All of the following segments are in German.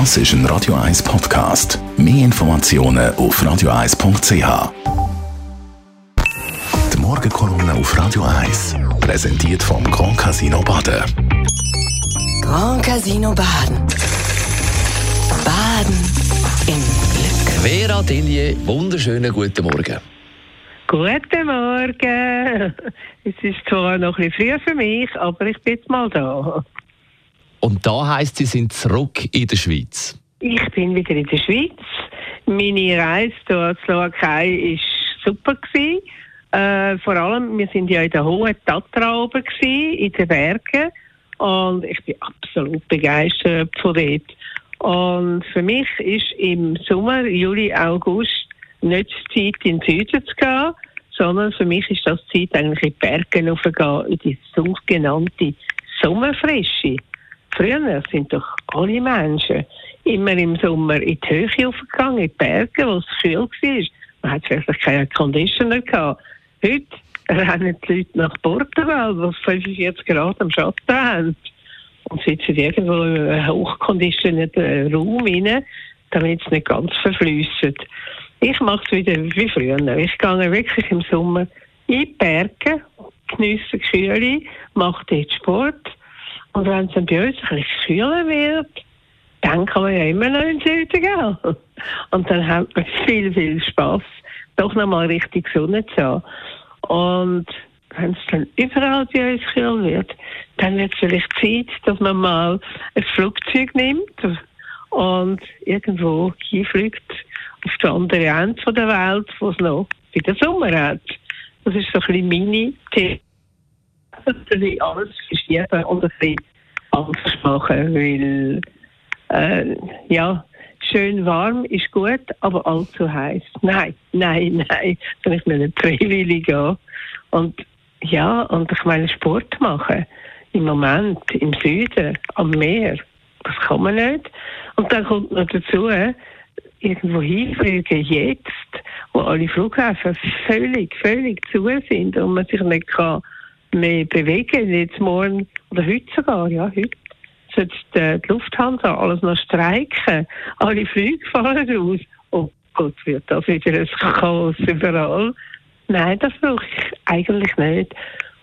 Das ist ein Radio 1 Podcast. Mehr Informationen auf radio1.ch. Die Morgenkolumne auf Radio 1 präsentiert vom Grand Casino Baden. Grand Casino Baden. Baden im Glück. Vera Tillier, wunderschönen guten Morgen. Guten Morgen. Es ist zwar noch ein bisschen früh für mich, aber ich bin jetzt mal da. Und da heisst, Sie sind zurück in der Schweiz. Ich bin wieder in der Schweiz. Meine Reise zur Slowakei war super. Gewesen. Äh, vor allem, wir sind ja in der hohen Tatra oben, gewesen, in den Bergen. Und ich bin absolut begeistert von dort. Und für mich ist im Sommer, Juli, August nicht die Zeit, in den Süden zu gehen, sondern für mich ist das die Zeit, eigentlich in die Berge hochzugehen, in die sogenannte Sommerfrische. Früher sind doch alle Menschen immer im Sommer in die Höhe hochgegangen, in die Berge, wo es kühl war. Man hat vielleicht keinen Conditioner gehabt. Heute rennen die Leute nach Portugal, wo es 45 Grad am Schatten haben. Und sitzen irgendwo in einem hochkonditionierten Raum rein, damit es nicht ganz verflüsset. Ich mache es wieder wie früher. Ich gehe wirklich im Sommer in die Berge, die Kühle, mache dort Sport. Und wenn es dann bei uns ein bisschen kühler wird, dann kann man ja immer noch in den Süden gehen. Und dann hat man viel, viel Spass, doch nochmal richtig Sonne zu haben. Und wenn es dann überall bei uns kühl wird, dann wird es vielleicht Zeit, dass man mal ein Flugzeug nimmt und irgendwo hinfliegt auf die andere Ende der Welt, wo es noch wieder Sommer hat. Das ist so ein bisschen meine Theorie. Natürlich alles verschieben und ein bisschen anders machen, weil äh, ja, schön warm ist gut, aber allzu heiß. Nein, nein, nein, kann ich mir nicht freiwillig gehen. Und ja, und ich meine Sport machen im Moment im Süden am Meer, das kann man nicht. Und dann kommt noch dazu, irgendwo hinfliegen jetzt, wo alle Flughäfen völlig, völlig zu sind und man sich nicht kann mehr bewegen, jetzt morgen oder heute sogar, ja, heute sollte die Lufthansa alles noch streiken. Alle Flüge fahren raus. Oh Gott, wird das wieder ein Chaos überall. Nein, das brauche ich eigentlich nicht.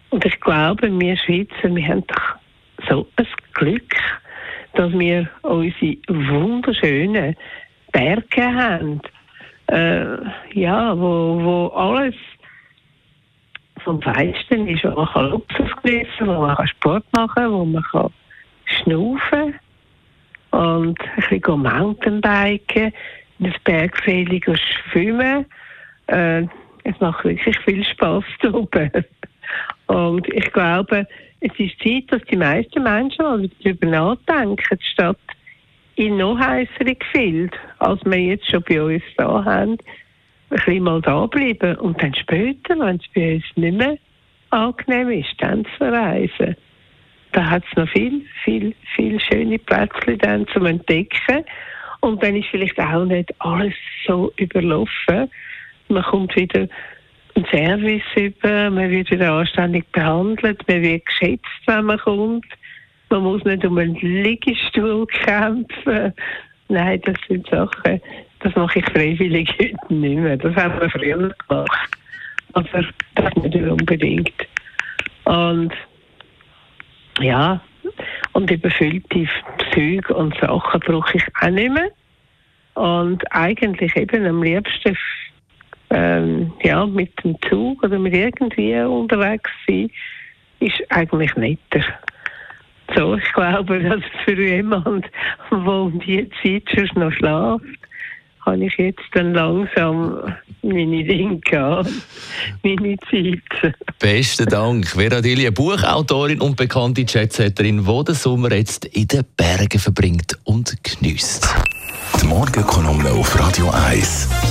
Und ich glaube, wir Schweizer, wir haben doch so ein Glück, dass wir unsere wunderschönen Berge haben. Äh, ja, wo, wo alles vom Feinsten ist, wo man kann Luxus geniessen wo man kann Sport machen kann, wo man kann schnaufen und ein bisschen Mountainbiken, in das Bergfeld schwimmen. Äh, es macht wirklich viel Spaß da oben. Und ich glaube, es ist Zeit, dass die meisten Menschen mal darüber nachdenken, statt in noch heißere Gefilde, als wir jetzt schon bei uns da haben, ein bisschen mal da bleiben und dann später, wenn es bei uns nicht mehr angenehm ist, dann zu verreisen. Da hat es noch viel, viel, viel schöne Plätze dann zum Entdecken. Und dann ist vielleicht auch nicht alles so überlaufen. Man kommt wieder einen Service über, man wird wieder anständig behandelt, man wird geschätzt, wenn man kommt. Man muss nicht um einen Liegestuhl kämpfen. Nein, das sind Sachen, das mache ich freiwillig heute nicht mehr. Das haben wir früher gemacht. Aber das nicht unbedingt. Und ja, und überfüllte Züge und Sachen brauche ich auch nicht mehr. Und eigentlich eben am liebsten ähm, ja, mit dem Zug oder mit irgendwie unterwegs sein, ist eigentlich netter. So, ich glaube, dass für jemand, der um die Zeit schon noch schläft, habe ich jetzt dann langsam meine Dinge gehabt, meine Zeit. Besten Dank. Vera Dilli, Buchautorin und bekannte Chatsetterin, die den Sommer jetzt in den Bergen verbringt und genießt. Die Morgenkolumne auf Radio 1.